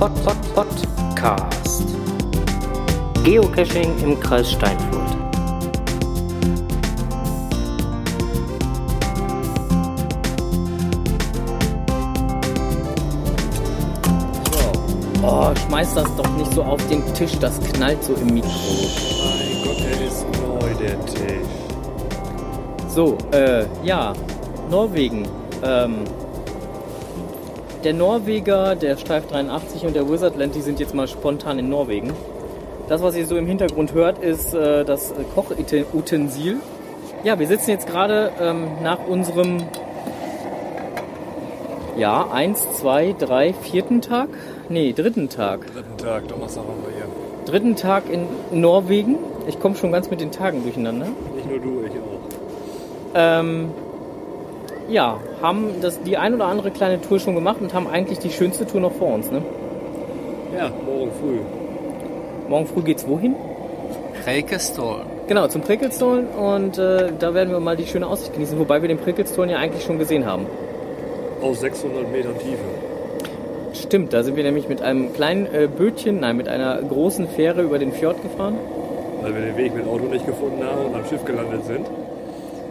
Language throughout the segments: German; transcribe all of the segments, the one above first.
Pod, Pod, Pod, Podcast. Geocaching im Kreis Steinfurt. Oh, schmeiß das doch nicht so auf den Tisch, das knallt so im Mikro. Mein Gott, der ist neu, der Tisch. So, äh, ja, Norwegen. Ähm, der Norweger, der Streif 83 und der Wizardland, die sind jetzt mal spontan in Norwegen. Das, was ihr so im Hintergrund hört, ist äh, das Kochutensil. Ja, wir sitzen jetzt gerade ähm, nach unserem, ja, eins, zwei, drei, vierten Tag? Nee, dritten Tag. Dritten Tag, Donnerstag haben wir hier. Dritten Tag in Norwegen. Ich komme schon ganz mit den Tagen durcheinander. Nicht nur du, ich auch. Ähm, ja, haben das, die ein oder andere kleine Tour schon gemacht und haben eigentlich die schönste Tour noch vor uns. Ne? Ja, morgen früh. Morgen früh geht's wohin? Reikestol. Genau, zum Prickelstorn und äh, da werden wir mal die schöne Aussicht genießen, wobei wir den Prickelstorn ja eigentlich schon gesehen haben. Aus 600 Metern Tiefe. Stimmt, da sind wir nämlich mit einem kleinen äh, Bötchen, nein, mit einer großen Fähre über den Fjord gefahren. Weil wir den Weg mit Auto nicht gefunden haben und am Schiff gelandet sind.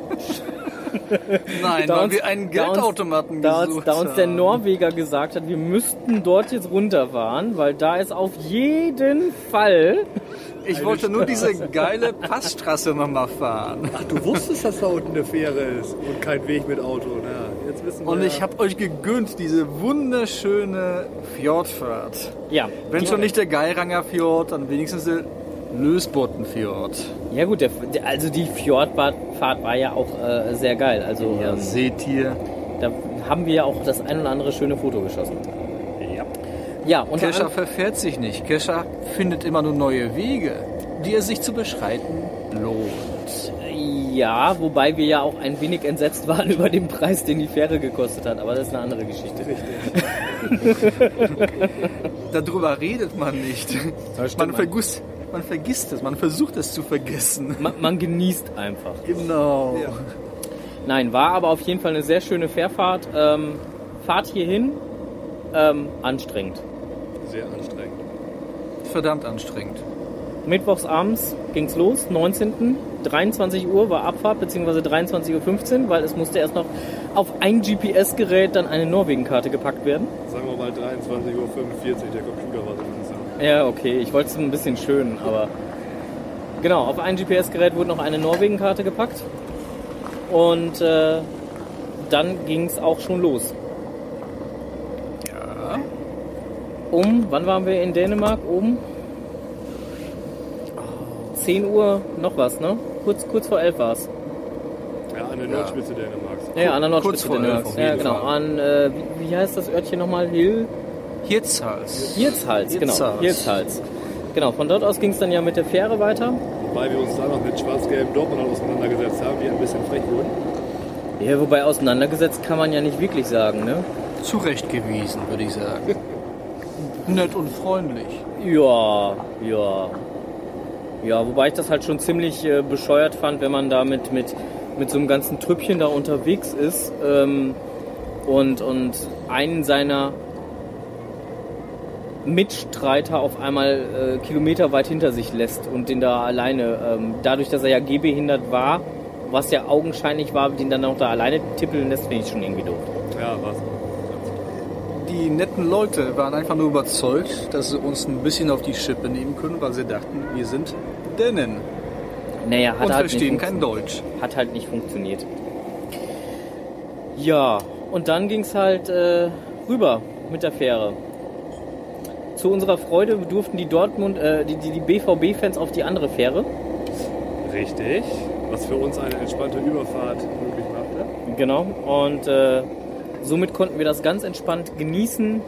Nein, Da weil uns- wir einen da uns- Geldautomaten Da uns, gesucht da uns der haben. Norweger gesagt hat, wir müssten dort jetzt runterfahren, weil da ist auf jeden Fall Ich wollte nur diese geile Passstraße nochmal fahren. Ach, du wusstest, dass da unten eine Fähre ist und kein Weg mit Auto. Na, jetzt wissen wir Und ich habe euch gegönnt, diese wunderschöne Fjordfahrt. Ja, Wenn schon nicht der Geiranger Fjord, dann wenigstens der Lösbottenfjord. Ja gut, der, also die Fjordfahrt war ja auch äh, sehr geil. Also Ja, ähm, seht ihr. da haben wir ja auch das ein oder andere schöne Foto geschossen. Ja. Ja, und Kescher verfährt sich nicht. Kescher findet immer nur neue Wege, die er sich zu beschreiten lohnt. ja, wobei wir ja auch ein wenig entsetzt waren über den Preis, den die Fähre gekostet hat. Aber das ist eine andere Geschichte. Darüber redet man nicht. Man man- vergisst, man vergisst es, man versucht es zu vergessen. Man, man genießt einfach. Genau. Ja. Nein, war aber auf jeden Fall eine sehr schöne Fährfahrt. Ähm, Fahrt hierhin ähm, anstrengend. Sehr anstrengend. Verdammt anstrengend. Mittwochs abends ging's los, 19. 23 Uhr war Abfahrt, beziehungsweise 23.15 Uhr, weil es musste erst noch auf ein GPS-Gerät dann eine Norwegen-Karte gepackt werden. Sagen wir mal 23.45 Uhr, der Computer war so. Ja, okay, ich wollte es ein bisschen schön, aber genau, auf ein GPS-Gerät wurde noch eine Norwegen-Karte gepackt und äh, dann ging's auch schon los. Ja. Um, wann waren wir in Dänemark? Um 10 Uhr noch was, ne? Kurz, kurz vor 11 war es. Ja, an der Nordspitze Dänemarks. Ja, ja, an der Kurz Nordspitze vor 11 Dänemarks. auf Ja, genau. Fall. An, äh, wie, wie heißt das Örtchen nochmal? Hill? Hirtshals. Hirtshals, genau. Hirtshals. Hirtshals. Genau, von dort aus ging es dann ja mit der Fähre weiter. Wobei wir uns da noch mit schwarz-gelben Dortmund auseinandergesetzt haben, die ein bisschen frech wurden. Ja, wobei auseinandergesetzt kann man ja nicht wirklich sagen, ne? Zurechtgewiesen, würde ich sagen. Nett und freundlich. Ja, ja. Ja, wobei ich das halt schon ziemlich äh, bescheuert fand, wenn man da mit, mit, mit so einem ganzen Trüppchen da unterwegs ist ähm, und, und einen seiner Mitstreiter auf einmal äh, kilometerweit hinter sich lässt und den da alleine, ähm, dadurch, dass er ja gehbehindert war, was ja augenscheinlich war, den dann auch da alleine tippeln lässt, finde ich schon irgendwie doof. Ja, was? Die netten Leute waren einfach nur überzeugt, dass sie uns ein bisschen auf die Schippe nehmen können, weil sie dachten, wir sind Dänen Naja, hat und halt verstehen nicht kein Deutsch. hat halt nicht funktioniert. Ja, und dann ging es halt äh, rüber mit der Fähre. Zu unserer Freude durften die Dortmund, äh, die, die, die BVB-Fans auf die andere Fähre. Richtig. Was für uns eine entspannte Überfahrt möglich machte. Genau. Und äh, somit konnten wir das ganz entspannt genießen.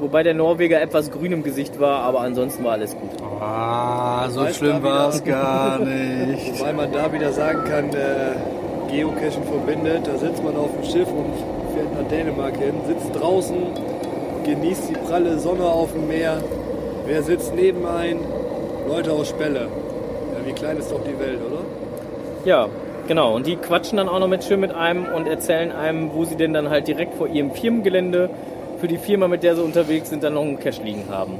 Wobei der Norweger etwas grün im Gesicht war, aber ansonsten war alles gut. Ah, so Weiß schlimm war es gar nicht. Wobei man da wieder sagen kann, äh, Geocaching verbindet. Da sitzt man auf dem Schiff und fährt nach Dänemark hin, sitzt draußen, genießt die pralle Sonne auf dem Meer. Wer sitzt neben ein? Leute aus Spelle. Ja, wie klein ist doch die Welt, oder? Ja, genau. Und die quatschen dann auch noch mit schön mit einem und erzählen einem, wo sie denn dann halt direkt vor ihrem Firmengelände für die Firma, mit der sie unterwegs sind, dann noch einen Cash liegen haben.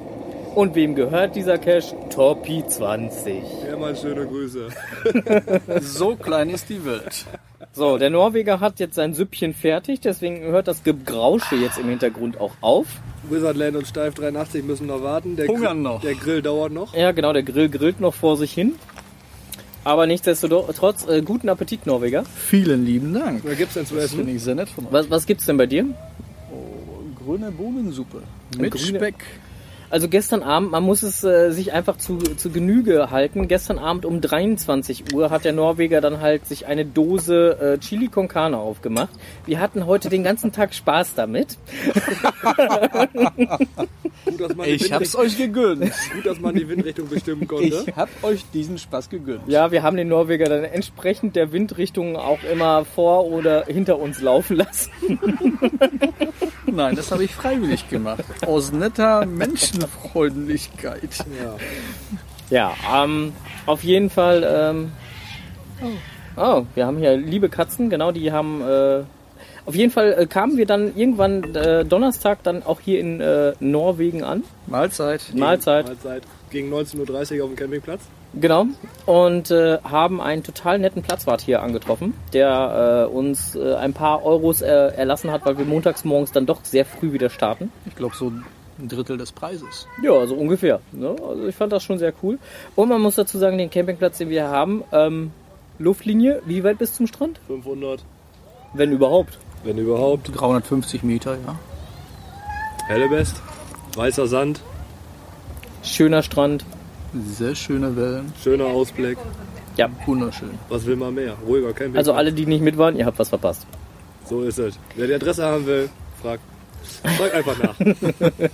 Und wem gehört dieser Cash? Torpi 20. Ja, mal schöne Grüße. So klein ist die Welt. So, der Norweger hat jetzt sein Süppchen fertig, deswegen hört das Gebrausche jetzt im Hintergrund auch auf. Wizardland und Steif 83 müssen noch warten. Der Hungern Grill- noch. Der Grill dauert noch. Ja, genau, der Grill grillt noch vor sich hin. Aber nichtsdestotrotz, äh, guten Appetit, Norweger. Vielen lieben Dank. Was gibt's denn zu Das essen? finde ich sehr nett von euch. Was, was gibt's denn bei dir? Grüne Bohnensuppe. Mit grüne- Speck. Also gestern Abend, man muss es äh, sich einfach zu, zu Genüge halten. Gestern Abend um 23 Uhr hat der Norweger dann halt sich eine Dose äh, Chili con Carne aufgemacht. Wir hatten heute den ganzen Tag Spaß damit. Gut, dass man, die Ich hab's Windrichtung, euch gegönnt. gut, dass man die Windrichtung bestimmen konnte. Ich hab euch diesen Spaß gegönnt. Ja, wir haben den Norweger dann entsprechend der Windrichtung auch immer vor oder hinter uns laufen lassen. Nein, das habe ich freiwillig gemacht. Aus netter Menschenfreundlichkeit. Ja. Ja, ähm, auf jeden Fall. Ähm, oh, wir haben hier liebe Katzen, genau, die haben. Äh, auf jeden Fall äh, kamen wir dann irgendwann äh, Donnerstag dann auch hier in äh, Norwegen an. Mahlzeit. Mahlzeit. Mahlzeit. Gegen 19.30 Uhr auf dem Campingplatz. Genau. Und äh, haben einen total netten Platzwart hier angetroffen, der äh, uns äh, ein paar Euros äh, erlassen hat, weil wir montags morgens dann doch sehr früh wieder starten. Ich glaube so ein Drittel des Preises. Ja, also ungefähr. Ne? Also ich fand das schon sehr cool. Und man muss dazu sagen, den Campingplatz, den wir haben, ähm, Luftlinie, wie weit bis zum Strand? 500, Wenn überhaupt. wenn überhaupt. 350 Meter, ja. Hellebest, weißer Sand, Schöner Strand. Sehr schöne Wellen. schöner Ausblick. Ja. Wunderschön. Was will man mehr? Ruhiger Campingplatz. Also alle, die nicht mit waren, ihr habt was verpasst. So ist es. Wer die Adresse haben will, fragt. Frag einfach nach.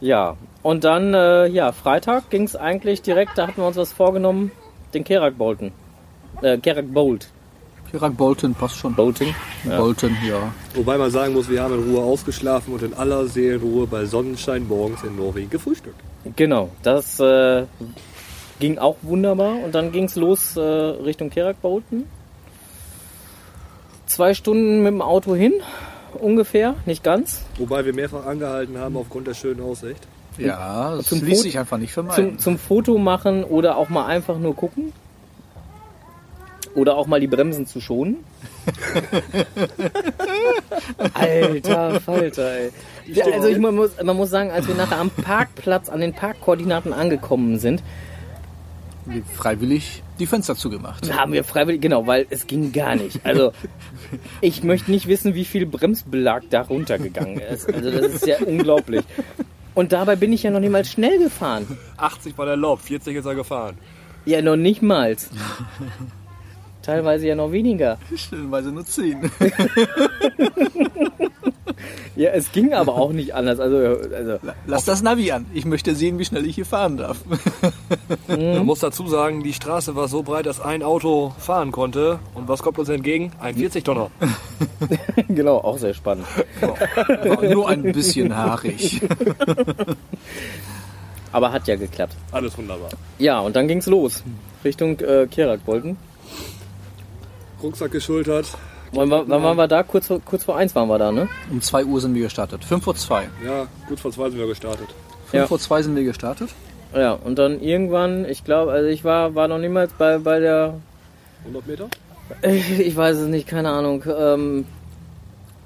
Ja. Und dann, äh, ja, Freitag ging es eigentlich direkt, da hatten wir uns was vorgenommen, den Kerak Bolton. Äh, Kerak Bolt. Chirac Bolton passt schon. Bolting. Ja. Bolton, ja. Wobei man sagen muss, wir haben in Ruhe ausgeschlafen und in aller Seelenruhe bei Sonnenschein morgens in Norwegen gefrühstückt. Genau, das äh, ging auch wunderbar. Und dann ging es los äh, Richtung Kerak Bolton. Zwei Stunden mit dem Auto hin, ungefähr, nicht ganz. Wobei wir mehrfach angehalten haben aufgrund der schönen Aussicht. Ja, das Zum ließ Foto- sich einfach nicht Zum, vermeiden. zum Foto machen oder auch mal einfach nur gucken. Oder auch mal die Bremsen zu schonen. Alter Falter, ey. Ja, also ich, man, muss, man muss sagen, als wir nachher am Parkplatz an den Parkkoordinaten angekommen sind, Wie freiwillig die Fenster zugemacht. haben wir freiwillig, genau, weil es ging gar nicht. Also ich möchte nicht wissen, wie viel Bremsbelag da runtergegangen ist. Also das ist ja unglaublich. Und dabei bin ich ja noch nicht mal schnell gefahren. 80 war erlaubt, 40 ist er gefahren. Ja, noch nicht mal. Teilweise ja noch weniger. Stellenweise nur 10. Ja, es ging aber auch nicht anders. Also, also Lass das Navi an. Ich möchte sehen, wie schnell ich hier fahren darf. Man muss dazu sagen, die Straße war so breit, dass ein Auto fahren konnte. Und was kommt uns entgegen? Ein 40-Tonner. genau, auch sehr spannend. War nur ein bisschen haarig. Aber hat ja geklappt. Alles wunderbar. Ja, und dann ging's los. Richtung äh, Kerakbolten. Rucksack geschultert. Wann, war- wann waren wir da? Kurz vor, kurz vor eins waren wir da, ne? Um 2 Uhr sind wir gestartet. 5 vor 2. Ja, gut vor zwei sind wir gestartet. 5 Ja. vor 2 sind wir gestartet. Ja, und dann irgendwann, ich glaube, also ich war, war noch niemals bei, bei der 100 Meter? Ich, ich weiß es nicht, keine Ahnung. Ähm,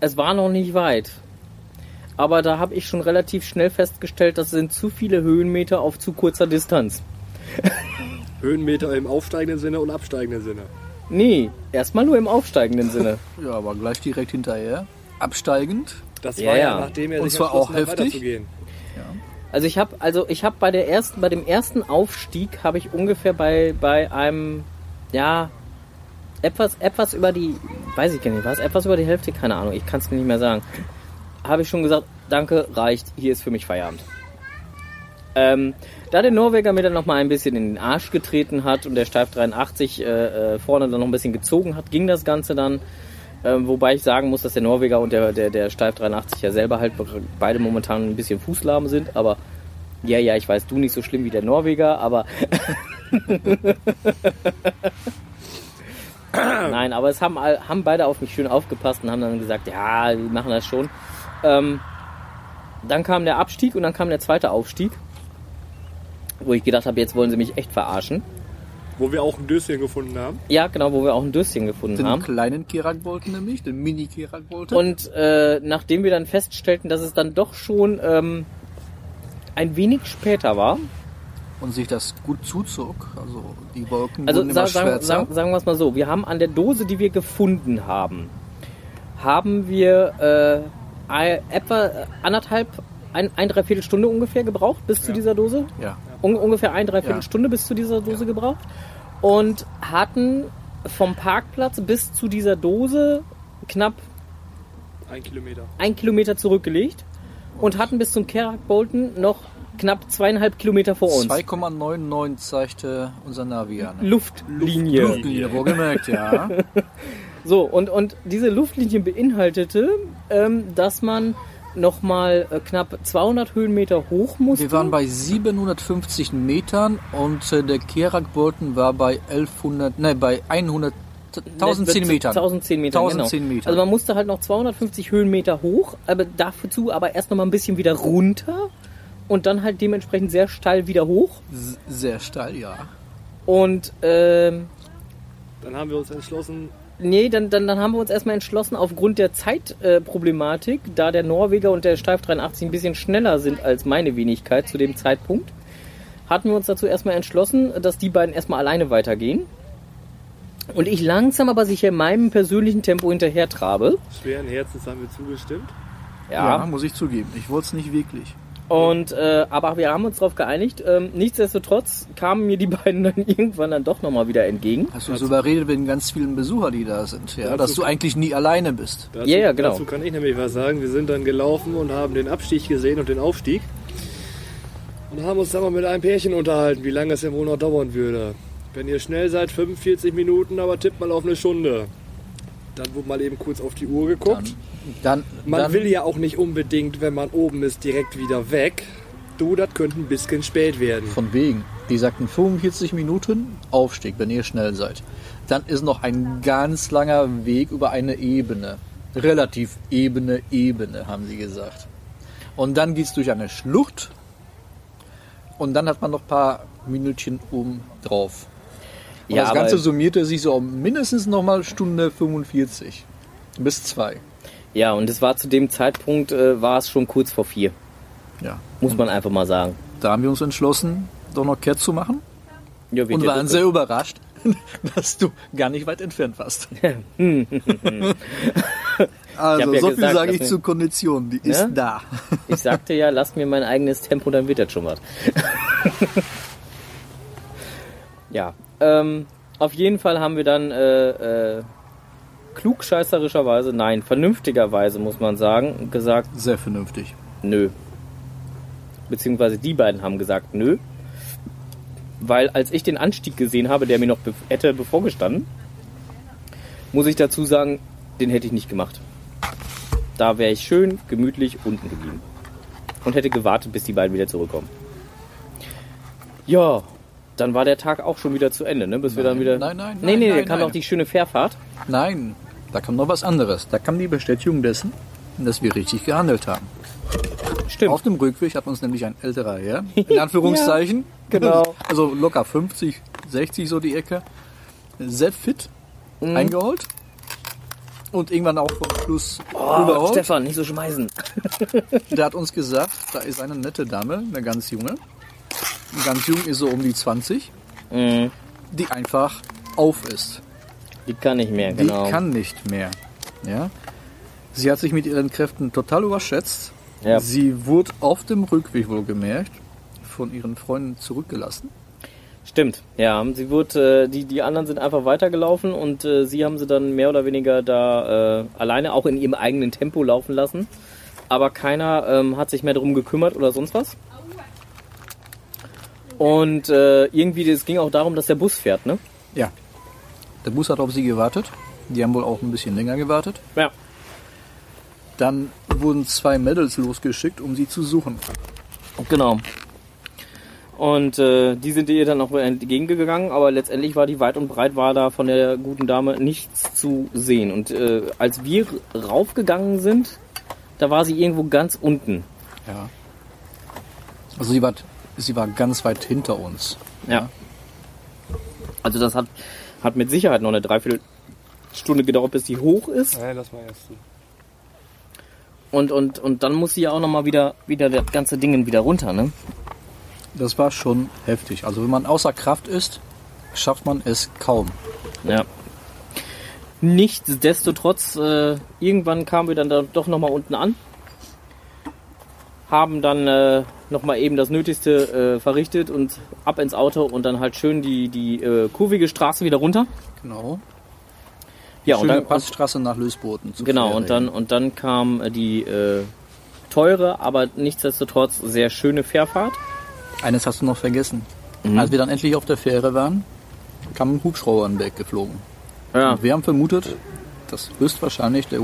es war noch nicht weit. Aber da habe ich schon relativ schnell festgestellt, das sind zu viele Höhenmeter auf zu kurzer Distanz. Höhenmeter im aufsteigenden Sinne und absteigenden Sinne. Nee, erstmal nur im aufsteigenden Sinne. Ja, aber gleich direkt hinterher. Absteigend. Das Ja, war ja, ja. nachdem er Und sich zwar auch hat, heftig? weiterzugehen. Also ich habe also ich habe bei der ersten bei dem ersten Aufstieg habe ich ungefähr bei bei einem ja etwas etwas über die weiß ich gar nicht was etwas über die Hälfte keine Ahnung ich kann es mir nicht mehr sagen habe ich schon gesagt danke reicht hier ist für mich Feierabend ähm, da der Norweger mir dann noch mal ein bisschen in den Arsch getreten hat und der Steif 83 äh, äh, vorne dann noch ein bisschen gezogen hat ging das Ganze dann ähm, wobei ich sagen muss, dass der Norweger und der, der, der Steif 83 ja selber halt be- beide momentan ein bisschen fußlahm sind, aber ja, ja, ich weiß, du nicht so schlimm wie der Norweger, aber. Nein, aber es haben, haben beide auf mich schön aufgepasst und haben dann gesagt, ja, die machen das schon. Ähm, Dann kam der Abstieg und dann kam der zweite Aufstieg. Wo ich gedacht habe, jetzt wollen sie mich echt verarschen. Wo wir auch ein Döschen gefunden haben. Ja, genau, wo wir auch ein Döschen gefunden Den haben. kleinen Kerak-Bolten nämlich, den Mini-Kerak-Bolten. Und äh, nachdem wir dann feststellten, dass es dann doch schon ähm, ein wenig später war, Und sich das gut zuzog. Also die Wolken also wurden sa immer sagen, schwärzer. sagen, sagen wir es mal so, wir haben an der Dose, die wir gefunden haben, haben wir äh, etwa äh, anderthalb, ein, ein Dreiviertelstunde ungefähr gebraucht bis zu dieser Dose. ja. Un ungefähr ein, dreiviertel Ja. Stunde bis zu dieser Dose gebraucht. Und hatten vom Parkplatz bis zu dieser Dose knapp Ein Kilometer. ein Kilometer zurückgelegt und hatten bis zum Kerak Bolton noch knapp zweieinhalb Kilometer vor uns. 2,99 zeigte unser Navi an. Luftlinie. Luftlinie, wohlgemerkt, ja. So, und, und diese Luftlinie beinhaltete, ähm, dass man nochmal äh, knapp 200 Höhenmeter hoch musste. Wir waren bei 750 Metern und äh, der Kerak-Bolton war bei 1100, ne, bei 100, 1010 Metern. 1010 Metern, 1010 genau. Metern. Also man musste halt noch 250 Höhenmeter hoch, aber dazu aber erst noch mal ein bisschen wieder runter und dann halt dementsprechend sehr steil wieder hoch. Sehr steil, ja. Und ähm, Dann haben wir uns entschlossen, Nee, dann, dann, dann haben wir uns erstmal entschlossen, aufgrund der Zeitproblematik, äh, da der Norweger und der Steif 83 ein bisschen schneller sind als meine Wenigkeit zu dem Zeitpunkt, hatten wir uns dazu erstmal entschlossen, dass die beiden erstmal alleine weitergehen. Und ich langsam aber sicher in meinem persönlichen Tempo hinterher trabe. schweren Herzens haben wir zugestimmt. Ja, muss ich zugeben. Ich wollte es nicht wirklich. Und äh, aber wir haben uns darauf geeinigt. Ähm, nichtsdestotrotz kamen mir die beiden dann irgendwann dann doch nochmal wieder entgegen. Hast du so überredet mit den ganz vielen Besucher, die da sind, ja, Dazu- dass du eigentlich nie alleine bist. Dazu, Ja, ja, genau. dazu kann ich nämlich was sagen. Wir sind dann gelaufen und haben den Abstieg gesehen und den Aufstieg. Und haben uns dann mal mit einem Pärchen unterhalten, wie lange es denn wohl noch dauern würde. Wenn ihr schnell seid, 45 Minuten, aber tippt mal auf eine Stunde. Dann wurde mal eben kurz auf die Uhr geguckt. Dann, Man dann, will ja auch nicht unbedingt, wenn man oben ist, direkt wieder weg. Du, das könnte ein bisschen spät werden. Von wegen. Die sagten 45 Minuten Aufstieg, wenn ihr schnell seid. Dann ist noch ein ganz langer Weg über eine Ebene. Relativ ebene Ebene, haben sie gesagt. Und dann geht's durch eine Schlucht. Und dann hat man noch ein paar Minütchen oben drauf. Und Ja, das Ganze summierte sich so um mindestens nochmal Stunde 45. Bis zwei. Ja, und es war zu dem Zeitpunkt, äh, war es schon kurz vor vier. Ja. Muss man einfach mal sagen. Da haben wir uns entschlossen, doch noch Kehrt zu machen. Ja, Und waren doch- sehr überrascht, dass du gar nicht weit entfernt warst. also, hab ja so viel sage ich zur Kondition. Die ist Ja? da. Ich sagte ja, lasst mir mein eigenes Tempo, dann wird das schon was. ja, ähm, auf jeden Fall haben wir dann äh, äh, klugscheißerischerweise, nein, vernünftigerweise muss man sagen, gesagt, Sehr vernünftig. nö. Beziehungsweise die beiden haben gesagt, nö. Weil als ich den Anstieg gesehen habe, der mir noch be hätte bevorgestanden, muss ich dazu sagen, den hätte ich nicht gemacht. Da wäre ich schön gemütlich unten geblieben. Und hätte gewartet, bis die beiden wieder zurückkommen. Ja, dann war der Tag auch schon wieder zu Ende, ne? Bis wir dann wieder. nein, nein, Nee, nein, nee, nein, da kam nein. noch die schöne Fährfahrt. Nein, da kam noch was anderes. Da kam die Bestätigung dessen, dass wir richtig gehandelt haben. Stimmt. Auf dem Rückweg hat uns nämlich ein älterer Herr, in Anführungszeichen, genau. also locker 50, 60 so die Ecke, sehr fit Mhm. eingeholt und irgendwann auch vom Schluss Oh, überholt. Stefan, nicht so schmeißen. Der hat uns gesagt, da ist eine nette Dame, eine ganz junge. Ganz jung ist so um die 20, Mhm. die einfach auf ist. Die kann nicht mehr, Die genau. kann nicht mehr. Ja? Sie hat sich mit ihren Kräften total überschätzt. Ja. Sie wurde auf dem Rückweg wohl gemerkt von ihren Freunden zurückgelassen. Stimmt, ja. Sie wurde, äh, die, die anderen sind einfach weitergelaufen und äh, sie haben sie dann mehr oder weniger da äh, alleine auch in ihrem eigenen Tempo laufen lassen. Aber keiner ähm, hat sich mehr darum gekümmert oder sonst was. Und äh, irgendwie, es ging auch darum, dass der Bus fährt, ne? Ja. Der Bus hat auf sie gewartet. Die haben wohl auch ein bisschen länger gewartet. Ja. Dann wurden zwei Mädels losgeschickt, um sie zu suchen. Genau. Und äh, die sind ihr dann auch entgegengegangen, aber letztendlich war die weit und breit war da von der guten Dame nichts zu sehen. Und äh, als wir raufgegangen sind, da war sie irgendwo ganz unten. Ja. Also sie war, sie war ganz weit hinter uns. Ja. Also das hat, hat mit Sicherheit noch eine Dreiviertelstunde gedauert, bis die hoch ist. Nein, lass mal erst zu. Und, und, und dann muss sie ja auch nochmal wieder, wieder das ganze Ding wieder runter, ne? Das war schon heftig. Also wenn man außer Kraft ist, schafft man es kaum. Ja. Nichtsdestotrotz, äh, irgendwann kamen wir dann da doch nochmal unten an. Haben dann äh, nochmal eben das Nötigste äh, verrichtet und ab ins Auto und dann halt schön die, die äh, kurvige Straße wieder runter. Genau. Ja, Schöne und dann, Passstraße nach Lösboten. zu genau, und dann, und dann kam äh, die äh, teure, aber nichtsdestotrotz sehr schöne Fährfahrt. Eines hast du noch vergessen. Mhm. Als wir dann endlich auf der Fähre waren, kam ein Hubschrauber an den Berg geflogen. Ja, Und wir haben vermutet, dass höchstwahrscheinlich der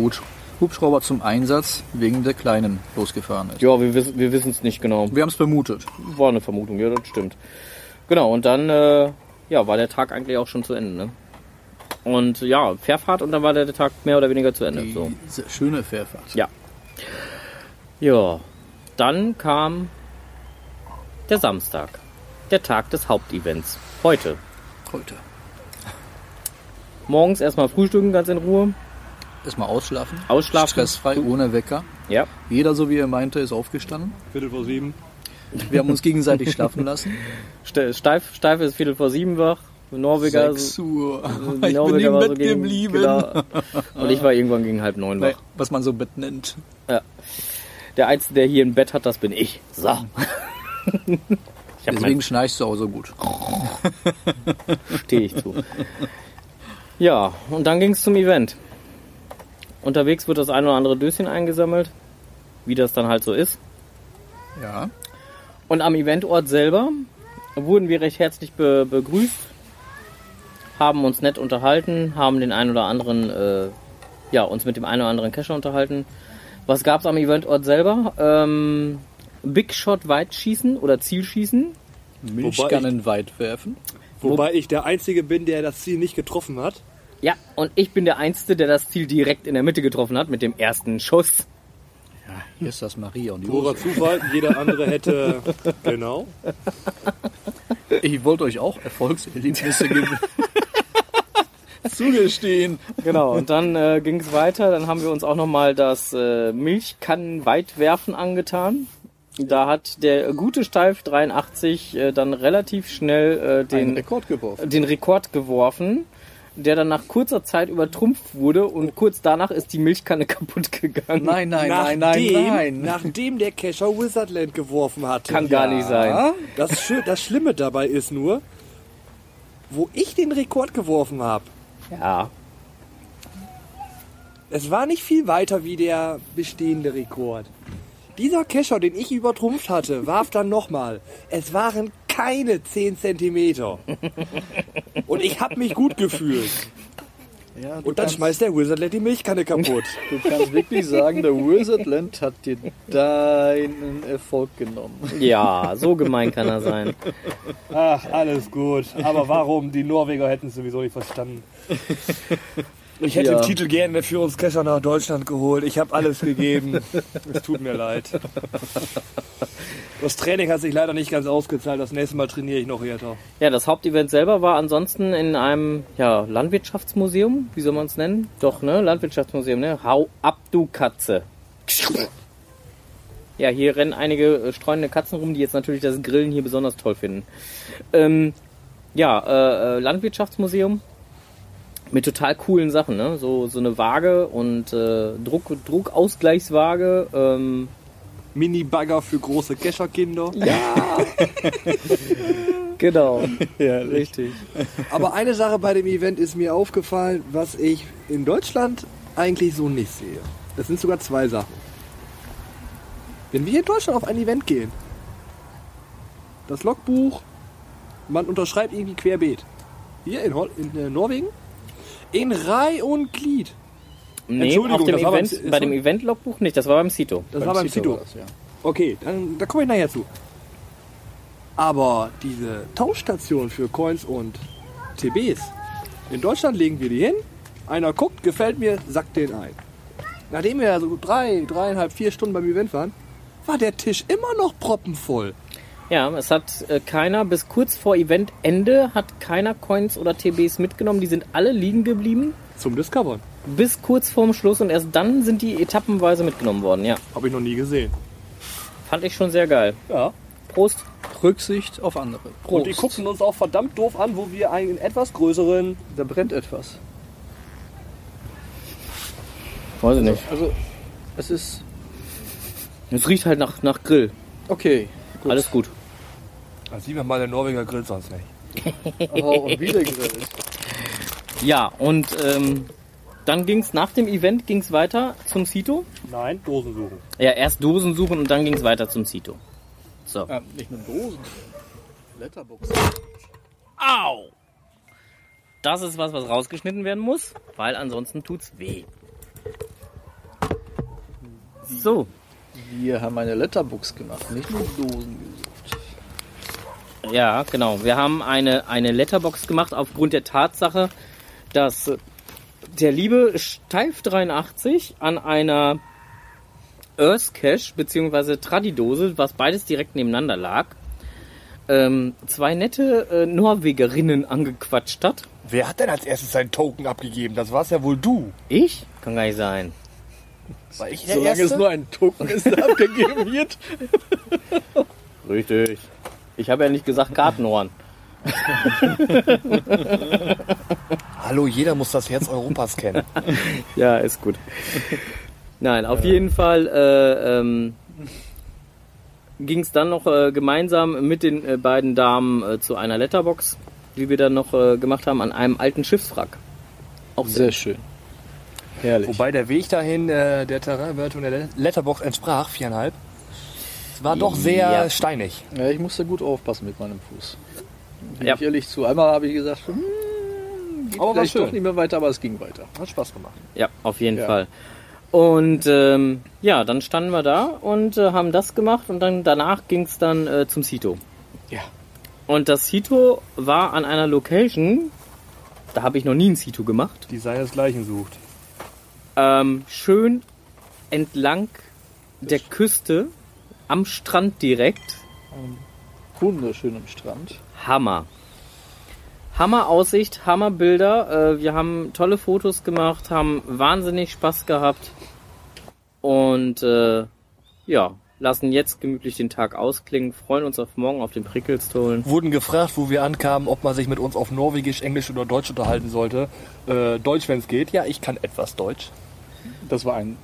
Hubschrauber zum Einsatz wegen der Kleinen losgefahren ist. ja wir, wissen- wir wissen es nicht genau. Wir haben es vermutet. War eine Vermutung, ja, das stimmt. Genau, und dann äh, ja, war der Tag eigentlich auch schon zu Ende. Ne? Und ja, Fährfahrt und dann war der Tag mehr oder weniger zu Ende. Die So. sehr schöne Fährfahrt. Ja. Ja, dann kam der Samstag, der Tag des Hauptevents. Heute. Heute. Morgens erstmal frühstücken ganz in Ruhe. Erstmal ausschlafen. Ausschlafen. Stressfrei, ohne Wecker. Ja. Jeder, so wie er meinte, ist aufgestanden. Viertel vor sieben. Wir haben uns gegenseitig schlafen lassen. Ste- Steif, steif ist Viertel vor sieben wach. Norweger, Sechs Uhr. so, Ich bin Norweger im war Bett so gegen, geblieben. Genau. Und ich war irgendwann gegen halb neun wach. Was man so Bett nennt. Der Einzige, der hier ein Bett hat, das bin ich. So. ich Deswegen schnarchst du auch so gut. stehe ich zu. Ja, und dann ging es zum Event. Unterwegs wird das ein oder andere Döschen eingesammelt, wie das dann halt so ist. Ja. Und am Eventort selber wurden wir recht herzlich be begrüßt, haben uns nett unterhalten, haben den einen oder anderen, äh, ja, uns mit dem einen oder anderen Kescher unterhalten. Was gab es am Eventort selber? Ähm, Big Shot Weitschießen oder Zielschießen. Milchkannen weit werfen. Wobei ich der Einzige bin, der das Ziel nicht getroffen hat. Ja, und ich bin der Einzige, der das Ziel direkt in der Mitte getroffen hat mit dem ersten Schuss. Ja, hier ist das Maria und die Purer. Zufall, jeder andere hätte. Genau. Ich wollte euch auch Erfolgserlebnisse geben. Zugestehen. Genau, und dann äh, ging es weiter. Dann haben wir uns auch nochmal das äh, Milchkannenweitwerfen angetan. Da hat der gute Steif 83 äh, dann relativ schnell äh, den, Rekord geworfen. den Rekord geworfen, der dann nach kurzer Zeit übertrumpft wurde und kurz danach ist die Milchkanne kaputt gegangen. Nein, nein, nein, nein, nein. nachdem der Kescher Wizardland geworfen hat. Kann gar nicht sein. Das, Schö- das Schlimme dabei ist nur, wo ich den Rekord geworfen habe. Ja, Es war nicht viel weiter wie der bestehende Rekord. Dieser Kescher, den ich übertrumpft hatte, warf dann nochmal. Es waren keine 10 Zentimeter. Und ich habe mich gut gefühlt. Ja, Und dann kannst, schmeißt der Wizardland die Milchkanne kaputt. du kannst wirklich sagen, der Wizardland hat dir deinen Erfolg genommen. ja, so gemein kann er sein. Ach, alles gut. Aber warum? Die Norweger hätten es sowieso nicht verstanden. Ich hätte Ja. den Titel gerne für uns Kescher nach Deutschland geholt. Ich habe alles gegeben. Es tut mir leid. Das Training hat sich leider nicht ganz ausgezahlt. Das nächste Mal trainiere ich noch härter. Ja, das Hauptevent selber war ansonsten in einem ja, Landwirtschaftsmuseum, wie soll man es nennen? Doch, ne? Landwirtschaftsmuseum, ne? Hau ab, du Katze. Ja, hier rennen einige äh, streunende Katzen rum, die jetzt natürlich das Grillen hier besonders toll finden. Ähm, ja, äh, äh, Landwirtschaftsmuseum mit total coolen Sachen, ne? So, so eine Waage und äh, Druck, Druckausgleichswaage. Ähm, Mini-Bagger für große Kescherkinder. genau, richtig. Aber eine Sache bei dem Event ist mir aufgefallen, was ich in Deutschland eigentlich so nicht sehe. Das sind sogar zwei Sachen. Wenn wir in Deutschland auf ein Event gehen, das Logbuch, man unterschreibt irgendwie querbeet. Hier in, Hol in äh, Norwegen, in Reih und Glied. Nee, Entschuldigung, auf dem das war beim- Event, bei dem Event-Logbuch nicht, das war beim Cito. Das war beim Cito. das, ja. Okay, dann, da komme ich nachher zu. Aber diese Tauschstation für Coins und TBs, in Deutschland legen wir die hin, einer guckt, gefällt mir, sackt den ein. Nachdem wir so drei, dreieinhalb, vier Stunden beim Event waren, war der Tisch immer noch proppenvoll. Ja, es hat äh, keiner, bis kurz vor Eventende hat keiner Coins oder TBs mitgenommen. Die sind alle liegen geblieben. Zum Discovern. Bis kurz vorm Schluss und erst dann sind die etappenweise mitgenommen worden. Ja, Habe ich noch nie gesehen. fand ich schon sehr geil. Ja. Prost. Rücksicht auf andere. Und die gucken uns auch verdammt doof an, wo wir einen etwas größeren. Da brennt etwas. Weiß ich nicht. Also, es ist. Es riecht halt nach, nach Grill. Okay. Gut. Alles gut. Da sieht man mal, der Norweger grillt sonst nicht. Oh, und wieder gegrillt. Ja, und ähm, dann ging's nach dem Event ging's weiter zum Sito. Nein, Dosen suchen. Ja, erst Dosen suchen und dann ging's weiter zum Sito. So. Ja, nicht nur Dosen. Letterbox. Au! Das ist was, was rausgeschnitten werden muss, weil ansonsten tut's weh. So, Wir haben eine Letterbox gemacht, nicht nur Dosen gesucht. Ja, genau. Wir haben eine, eine Letterbox gemacht aufgrund der Tatsache, dass der liebe Steif83 an einer Earth Cache bzw. Tradidose, was beides direkt nebeneinander lag, ähm, zwei nette äh, Norwegerinnen angequatscht hat. Wer hat denn als erstes seinen Token abgegeben? Das war's ja wohl du. Ich? Kann gar nicht sein. War ich der Solange es Erste? nur ein Token ist, der abgegeben wird. Richtig. Ich habe ja nicht gesagt Kartenhorn. Hallo, jeder muss das Herz Europas kennen. Ja, ist gut. Nein, auf jeden Fall äh, ähm, ging es dann noch äh, gemeinsam mit den äh, beiden Damen äh, zu einer Letterbox, wie wir dann noch äh, gemacht haben, an einem alten Schiffswrack. Auch Sehr schön. Herrlich. Wobei der Weg dahin äh, der Terrainwertung der Letterbox entsprach, viereinhalb. Es war doch sehr Ja. steinig. Ja, ich musste gut aufpassen mit meinem Fuß. Gebe Ja. ich ehrlich zu. Einmal habe ich gesagt, hm, geht Aber vielleicht doch nicht mehr weiter, aber es ging weiter. Hat Spaß gemacht. Ja, auf jeden Ja. Fall. Und ähm, ja, dann standen wir da und äh, haben das gemacht und dann danach ging es dann äh, zum Sito. Ja. Und das Sito war an einer Location, da habe ich noch nie ein Sito gemacht. Die seinesgleichen sucht. Ähm, schön entlang der Küste, am Strand direkt. Wunderschön am Strand. Hammer. Hammer Aussicht, Hammer Bilder. Äh, wir haben tolle Fotos gemacht, haben wahnsinnig Spaß gehabt. Und äh, ja, lassen jetzt gemütlich den Tag ausklingen, freuen uns auf morgen auf den Prickelstolen. Wurden gefragt, wo wir ankamen, ob man sich mit uns auf Norwegisch, Englisch oder Deutsch unterhalten sollte. Äh, Deutsch, wenn es geht. Ja, ich kann etwas Deutsch. Das war ein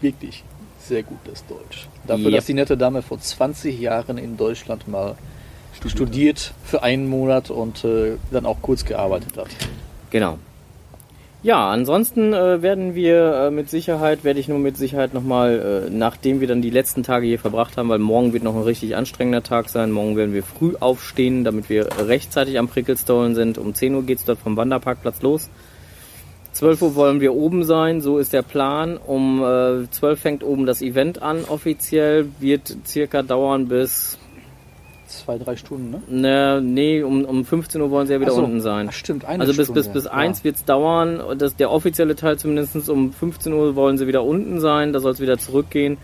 wirklich sehr gutes Deutsch. Dafür, Yep. dass die nette Dame vor 20 Jahren in Deutschland mal studiert, für einen Monat und äh, dann auch kurz gearbeitet hat. Genau. Ja, ansonsten äh, werden wir äh, mit Sicherheit, werde ich nur mit Sicherheit nochmal, äh, nachdem wir dann die letzten Tage hier verbracht haben, weil morgen wird noch ein richtig anstrengender Tag sein. Morgen werden wir früh aufstehen, damit wir rechtzeitig am Prickelstolen sind. Um 10 Uhr geht's dort vom Wanderparkplatz los. 12 Uhr wollen wir oben sein, so ist der Plan. Um äh, 12 fängt oben das Event an, offiziell. Wird circa dauern bis, Zwei, drei Stunden, ne? ne, nee, um, um 15 Uhr wollen sie ja wieder so. unten sein. Ach, stimmt, eine Also bis, Stunde. bis, bis ja. eins wird's dauern. Das, der offizielle Teil zumindest um 15 Uhr wollen sie wieder unten sein. Da soll es wieder zurückgehen.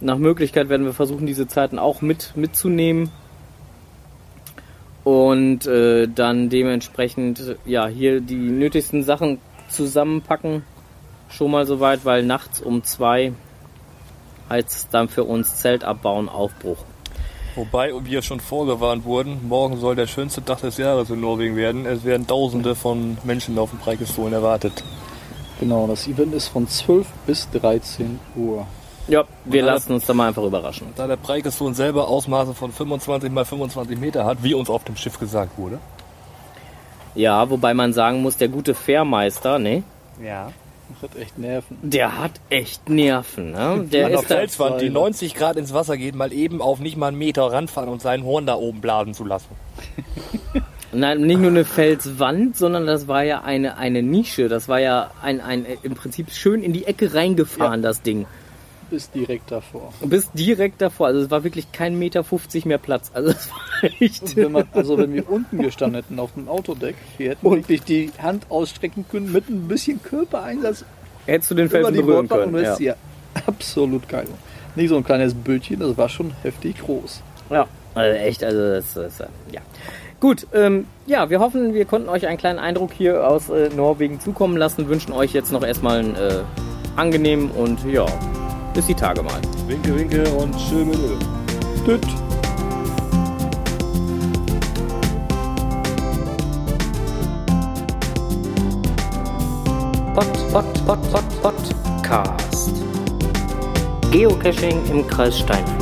Nach Möglichkeit werden wir versuchen, diese Zeiten auch mit mitzunehmen. Und äh, dann dementsprechend ja hier die nötigsten Sachen zusammenpacken. Schon mal soweit, weil nachts um zwei heißt dann für uns Zelt abbauen, Aufbruch. Wobei wir schon vorgewarnt wurden, morgen soll der schönste Tag des Jahres in Norwegen werden. Es werden tausende von Menschen auf dem Preikestolen erwartet. Genau, das Event ist von 12 bis 13 Uhr. Ja, wir lassen uns da mal einfach überraschen. Da der Preikestolen selber Ausmaße von 25 mal 25 Meter hat, wie uns auf dem Schiff gesagt wurde. Ja, wobei man sagen muss, der gute Fährmeister, ne? Ja. Hat echt Nerven. Der hat echt Nerven, ne? Der An der ist da, Felswand, die Seile. 90 Grad ins Wasser geht, mal eben auf nicht mal einen Meter ranfahren und seinen Horn da oben blasen zu lassen. nein, nicht nur eine Felswand, sondern das war ja eine, eine Nische. Das war ja ein, ein, im Prinzip schön in die Ecke reingefahren, das Ding bis direkt davor. Bis direkt davor. Also es war wirklich kein Meter 50 mehr Platz. Also es war echt. Wenn man, also wenn wir unten gestanden hätten auf dem Autodeck, wir hätten und wirklich die Hand ausstrecken können mit ein bisschen Körpereinsatz. Hättest du den Felsen berühren Bordbahn können. Und ja. ja absolut geil. Nicht so ein kleines Bötchen, das war schon heftig groß. Ja, also echt, also das, ist, äh, ja. Gut, ähm, ja, wir hoffen, wir konnten euch einen kleinen Eindruck hier aus äh, Norwegen zukommen lassen. Wünschen euch jetzt noch erstmal einen äh, angenehmen und ja, bis die Tage mal. Winke, winke und tschö mit Öl. Tüt. Pod, Pod, Pod, Pod, Podcast. Geocaching im Kreis Steinfurt.